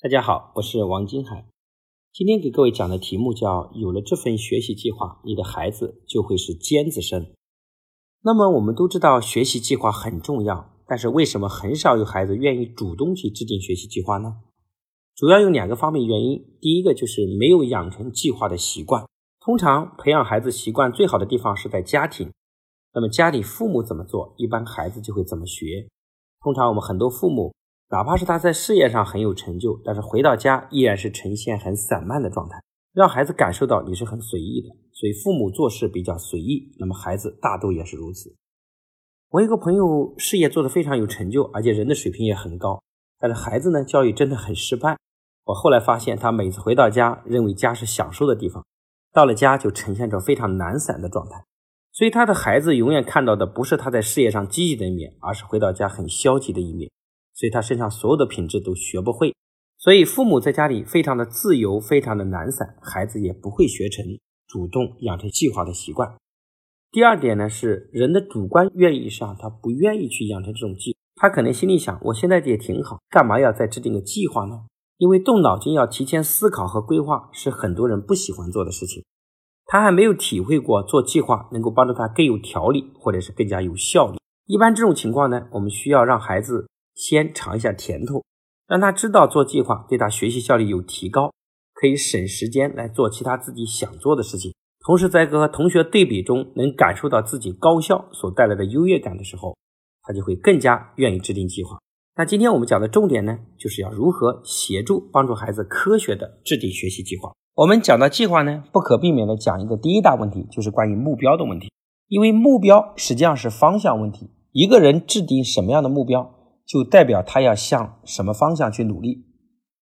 大家好，我是王金海。今天给各位讲的题目叫“有了这份学习计划，你的孩子就会是尖子生”。那么我们都知道学习计划很重要，但是为什么很少有孩子愿意主动去制定学习计划呢？主要有两个方面原因。第一个就是没有养成计划的习惯。通常培养孩子习惯最好的地方是在家庭。那么家里父母怎么做，一般孩子就会怎么学。通常我们很多父母。哪怕是他在事业上很有成就，但是回到家依然是呈现很散漫的状态，让孩子感受到你是很随意的。所以父母做事比较随意，那么孩子大都也是如此。我一个朋友事业做得非常有成就，而且人的水平也很高，但是孩子呢教育真的很失败。我后来发现，他每次回到家，认为家是享受的地方，到了家就呈现着非常懒散的状态。所以他的孩子永远看到的不是他在事业上积极的一面，而是回到家很消极的一面。所以他身上所有的品质都学不会，所以父母在家里非常的自由，非常的懒散，孩子也不会学成主动养成计划的习惯。第二点呢，是人的主观愿意上，他不愿意去养成这种计，他可能心里想，我现在也挺好，干嘛要再制定个计划呢？因为动脑筋要提前思考和规划，是很多人不喜欢做的事情。他还没有体会过做计划能够帮助他更有条理，或者是更加有效率。一般这种情况呢，我们需要让孩子。先尝一下甜头，让他知道做计划对他学习效率有提高，可以省时间来做其他自己想做的事情。同时，在和同学对比中能感受到自己高效所带来的优越感的时候，他就会更加愿意制定计划。那今天我们讲的重点呢，就是要如何协助帮助孩子科学的制定学习计划。我们讲到计划呢，不可避免的讲一个第一大问题，就是关于目标的问题。因为目标实际上是方向问题，一个人制定什么样的目标？就代表他要向什么方向去努力，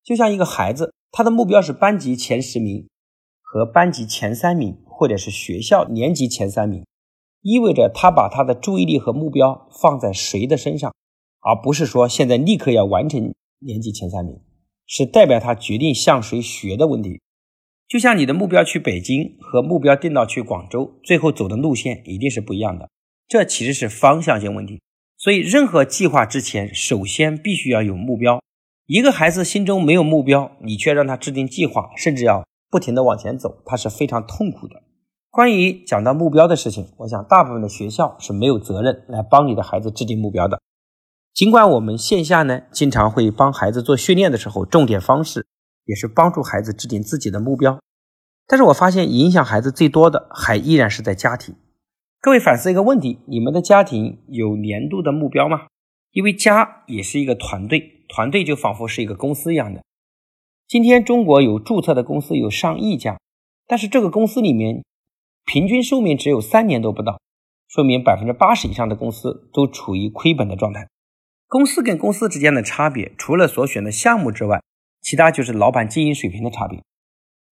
就像一个孩子，他的目标是班级前十名和班级前三名，或者是学校年级前三名，意味着他把他的注意力和目标放在谁的身上，而不是说现在立刻要完成年级前三名，是代表他决定向谁学的问题。就像你的目标去北京和目标定到去广州，最后走的路线一定是不一样的，这其实是方向性问题。所以，任何计划之前，首先必须要有目标。一个孩子心中没有目标，你却让他制定计划，甚至要不停的往前走，他是非常痛苦的。关于讲到目标的事情，我想大部分的学校是没有责任来帮你的孩子制定目标的。尽管我们线下呢，经常会帮孩子做训练的时候，重点方式也是帮助孩子制定自己的目标，但是我发现影响孩子最多的，还依然是在家庭。各位反思一个问题：你们的家庭有年度的目标吗？因为家也是一个团队，团队就仿佛是一个公司一样的。今天中国有注册的公司有上亿家，但是这个公司里面平均寿命只有三年都不到，说明百分之八十以上的公司都处于亏本的状态。公司跟公司之间的差别，除了所选的项目之外，其他就是老板经营水平的差别。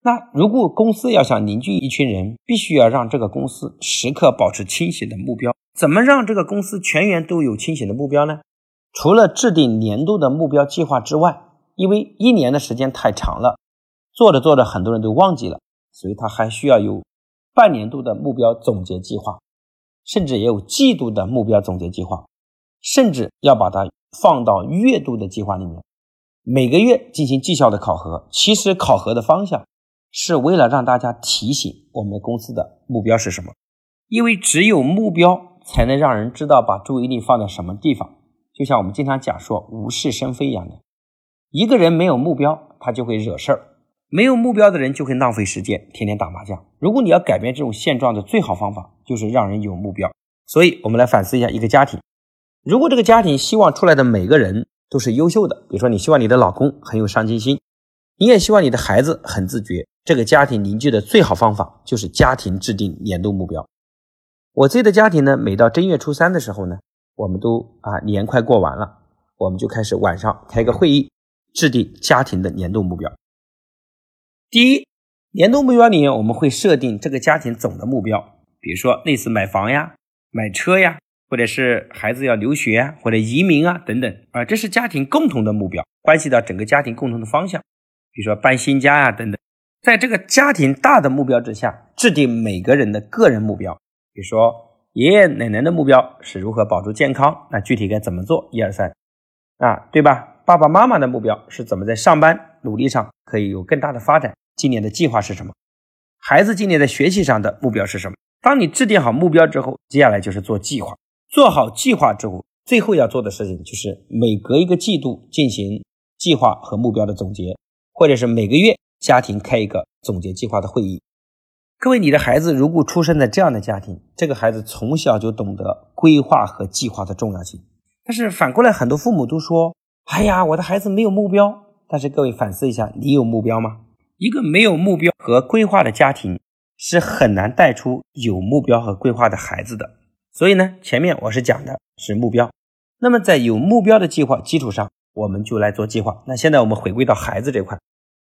那如果公司要想凝聚一群人，必须要让这个公司时刻保持清醒的目标。怎么让这个公司全员都有清醒的目标呢？除了制定年度的目标计划之外，因为一年的时间太长了，做着做着很多人都忘记了，所以他还需要有半年度的目标总结计划，甚至也有季度的目标总结计划，甚至要把它放到月度的计划里面，每个月进行绩效的考核。其实考核的方向。是为了让大家提醒我们公司的目标是什么，因为只有目标才能让人知道把注意力放在什么地方。就像我们经常讲说无事生非一样的，一个人没有目标，他就会惹事儿；没有目标的人就会浪费时间，天天打麻将。如果你要改变这种现状的最好方法，就是让人有目标。所以，我们来反思一下一个家庭：如果这个家庭希望出来的每个人都是优秀的，比如说你希望你的老公很有上进心，你也希望你的孩子很自觉。这个家庭凝聚的最好方法就是家庭制定年度目标。我自己的家庭呢，每到正月初三的时候呢，我们都啊年快过完了，我们就开始晚上开个会议，制定家庭的年度目标。第一，年度目标里面我们会设定这个家庭总的目标，比如说类似买房呀、买车呀，或者是孩子要留学啊，或者移民啊等等啊，这是家庭共同的目标，关系到整个家庭共同的方向，比如说搬新家呀等等。在这个家庭大的目标之下，制定每个人的个人目标。比如说，爷爷奶奶的目标是如何保住健康，那具体该怎么做？一二三，啊，对吧？爸爸妈妈的目标是怎么在上班努力上可以有更大的发展，今年的计划是什么？孩子今年在学习上的目标是什么？当你制定好目标之后，接下来就是做计划。做好计划之后，最后要做的事情就是每隔一个季度进行计划和目标的总结，或者是每个月家庭开一个总结计划的会议。各位，你的孩子如果出生在这样的家庭，这个孩子从小就懂得规划和计划的重要性。但是反过来，很多父母都说：“哎呀，我的孩子没有目标。”但是各位反思一下，你有目标吗？一个没有目标和规划的家庭是很难带出有目标和规划的孩子的。所以呢，前面我是讲的是目标。那么在有目标的计划基础上，我们就来做计划。那现在我们回归到孩子这块。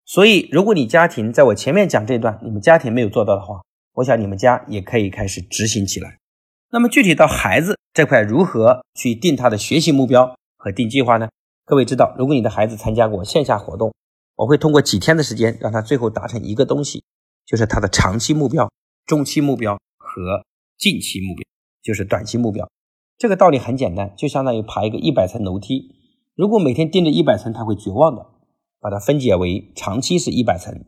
所以，如果你家庭在我前面讲这段，你们家庭没有做到的话，我想你们家也可以开始执行起来。那么具体到孩子这块，如何去定他的学习目标和定计划呢？各位知道，如果你的孩子参加过线下活动，我会通过几天的时间，让他最后达成一个东西，就是他的长期目标、中期目标和近期目标，就是短期目标。这个道理很简单，就相当于爬一个一百层楼梯，如果每天盯着一百层，他会绝望的。把它分解为长期是一百层，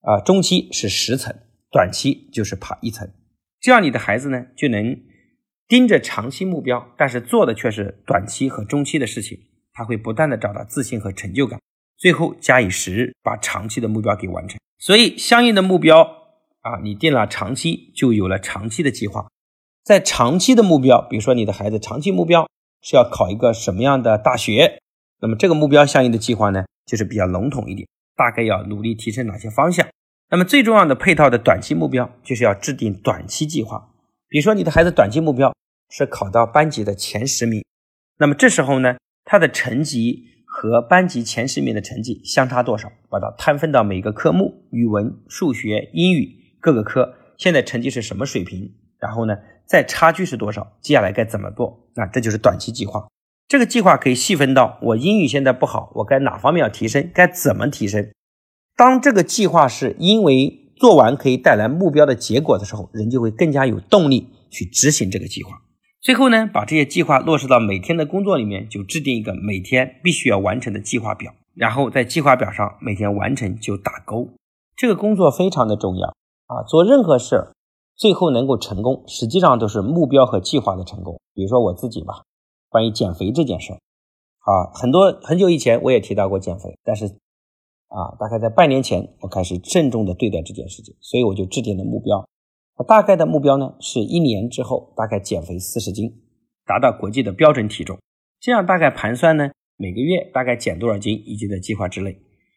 啊，中期是十层，短期就是爬一层。这样你的孩子呢就能盯着长期目标，但是做的却是短期和中期的事情。他会不断的找到自信和成就感，最后加以时日把长期的目标给完成。所以相应的目标啊，你定了长期，就有了长期的计划。在长期的目标，比如说你的孩子长期目标是要考一个什么样的大学，那么这个目标相应的计划呢？就是比较笼统一点，大概要努力提升哪些方向？那么最重要的配套的短期目标，就是要制定短期计划。比如说你的孩子短期目标是考到班级的前十名，那么这时候呢，他的成绩和班级前十名的成绩相差多少？把它摊分到每个科目，语文、数学、英语各个科，现在成绩是什么水平？然后呢，再差距是多少？接下来该怎么做？那这就是短期计划。这个计划可以细分到我英语现在不好，我该哪方面要提升？该怎么提升？当这个计划是因为做完可以带来目标的结果的时候，人就会更加有动力去执行这个计划。最后呢，把这些计划落实到每天的工作里面，就制定一个每天必须要完成的计划表，然后在计划表上每天完成就打勾。这个工作非常的重要啊！做任何事儿，最后能够成功，实际上都是目标和计划的成功。比如说我自己吧。关于减肥这件事儿，啊，很多很久以前我也提到过减肥，但是啊，大概在半年前我开始郑重的对待这件事情，所以我就制定了目标。我大概的目标呢，是一年之后大概减肥四十斤，达到国际的标准体重。这样大概盘算呢，每个月大概减多少斤已经在计划之内。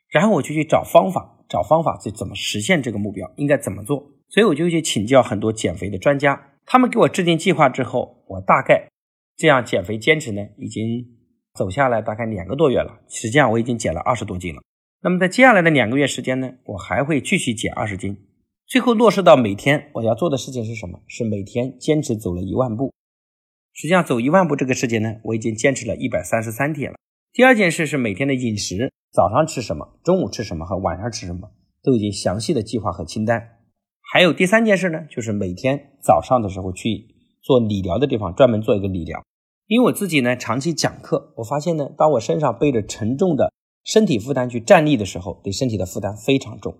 然后我就去找方法，找方法去怎么实现这个目标，应该怎么做。所以我就去请教很多减肥的专家，他们给我制定计划之后，我大概。这样减肥坚持呢，已经走下来大概两个多月了。实际上我已经减了二十多斤了。那么在接下来的两个月时间呢，我还会继续减二十斤。最后落实到每天我要做的事情是什么？是每天坚持走了一万步。实际上走一万步这个事情呢，我已经坚持了一百三十三天了。第二件事是每天的饮食，早上吃什么，中午吃什么和晚上吃什么，都已经详细的计划和清单。还有第三件事呢，就是每天早上的时候去。做理疗的地方专门做一个理疗，因为我自己呢长期讲课，我发现呢，当我身上背着沉重的身体负担去站立的时候，对身体的负担非常重。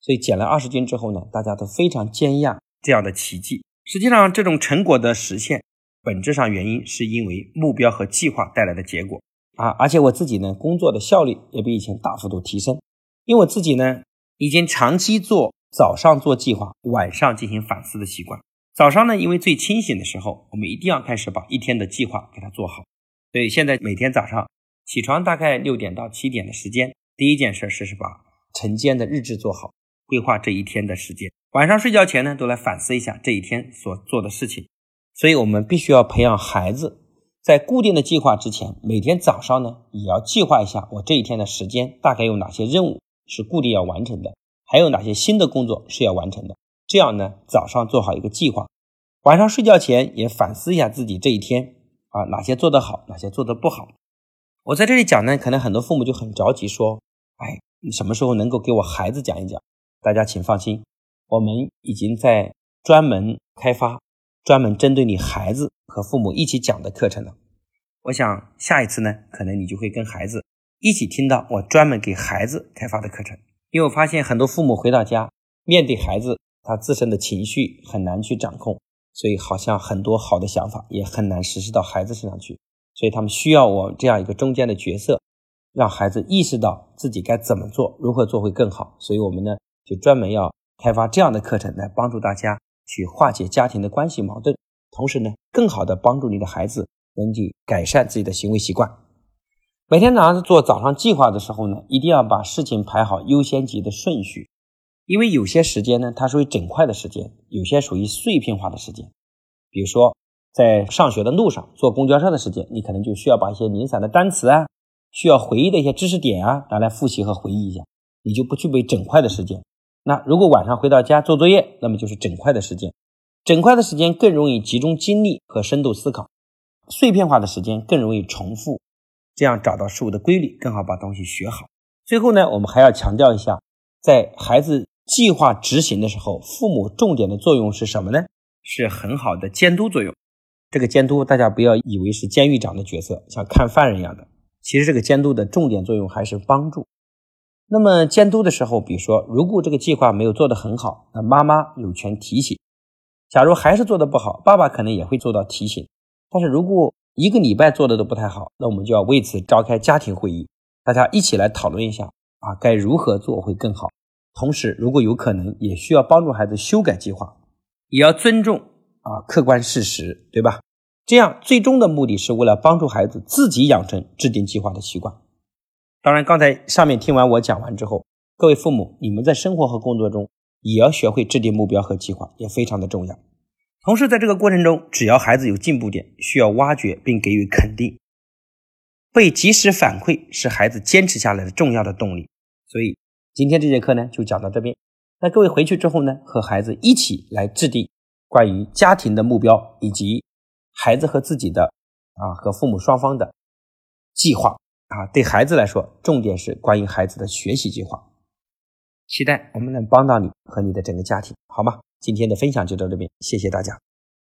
所以减了二十斤之后呢，大家都非常惊讶这样的奇迹。实际上，这种成果的实现，本质上原因是因为目标和计划带来的结果啊。而且我自己呢，工作的效率也比以前大幅度提升，因为我自己呢，已经长期做早上做计划，晚上进行反思的习惯。早上呢，因为最清醒的时候，我们一定要开始把一天的计划给它做好。所以现在每天早上起床大概六点到七点的时间，第一件事是是把晨间的日志做好，规划这一天的时间。晚上睡觉前呢，都来反思一下这一天所做的事情。所以我们必须要培养孩子，在固定的计划之前，每天早上呢，也要计划一下我这一天的时间大概有哪些任务是固定要完成的，还有哪些新的工作是要完成的。这样呢，早上做好一个计划，晚上睡觉前也反思一下自己这一天啊，哪些做得好，哪些做得不好。我在这里讲呢，可能很多父母就很着急，说：“哎，你什么时候能够给我孩子讲一讲？”大家请放心，我们已经在专门开发专门针对你孩子和父母一起讲的课程了。我想下一次呢，可能你就会跟孩子一起听到我专门给孩子开发的课程。因为我发现很多父母回到家，面对孩子，他自身的情绪很难去掌控，所以好像很多好的想法也很难实施到孩子身上去。所以他们需要我这样一个中间的角色，让孩子意识到自己该怎么做，如何做会更好。所以我们呢，就专门要开发这样的课程来帮助大家去化解家庭的关系矛盾，同时呢，更好的帮助你的孩子能去改善自己的行为习惯。每天早上做早上计划的时候呢，一定要把事情排好优先级的顺序，因为有些时间呢，它属于整块的时间，有些属于碎片化的时间，比如说。在上学的路上，坐公交车的时间，你可能就需要把一些零散的单词啊，需要回忆的一些知识点啊，拿来复习和回忆一下，你就不具备整块的时间。那如果晚上回到家做作业，那么就是整块的时间。整块的时间更容易集中精力和深度思考，碎片化的时间更容易重复，这样找到事物的规律，更好把东西学好。最后呢，我们还要强调一下，在孩子计划执行的时候，父母重点的作用是什么呢？是很好的监督作用。这个监督，大家不要以为是监狱长的角色，像看犯人一样的。其实这个监督的重点作用还是帮助。那么监督的时候，比如说，如果这个计划没有做得很好，那妈妈有权提醒。假如还是做得不好，爸爸可能也会做到提醒。但是如果一个礼拜做的都不太好，那我们就要为此召开家庭会议，大家一起来讨论一下啊，该如何做会更好。同时，如果有可能，也需要帮助孩子修改计划，也要尊重。啊，客观事实，对吧？这样最终的目的是为了帮助孩子自己养成制定计划的习惯。当然，刚才上面听完我讲完之后，各位父母，你们在生活和工作中也要学会制定目标和计划，也非常的重要。同时，在这个过程中，只要孩子有进步点，需要挖掘并给予肯定，被及时反馈是孩子坚持下来的重要的动力。所以，今天这节课呢，就讲到这边。那各位回去之后呢，和孩子一起来制定。关于家庭的目标，以及孩子和自己的啊和父母双方的计划啊，对孩子来说，重点是关于孩子的学习计划。期待我们能帮到你和你的整个家庭，好吗？今天的分享就到这边，谢谢大家。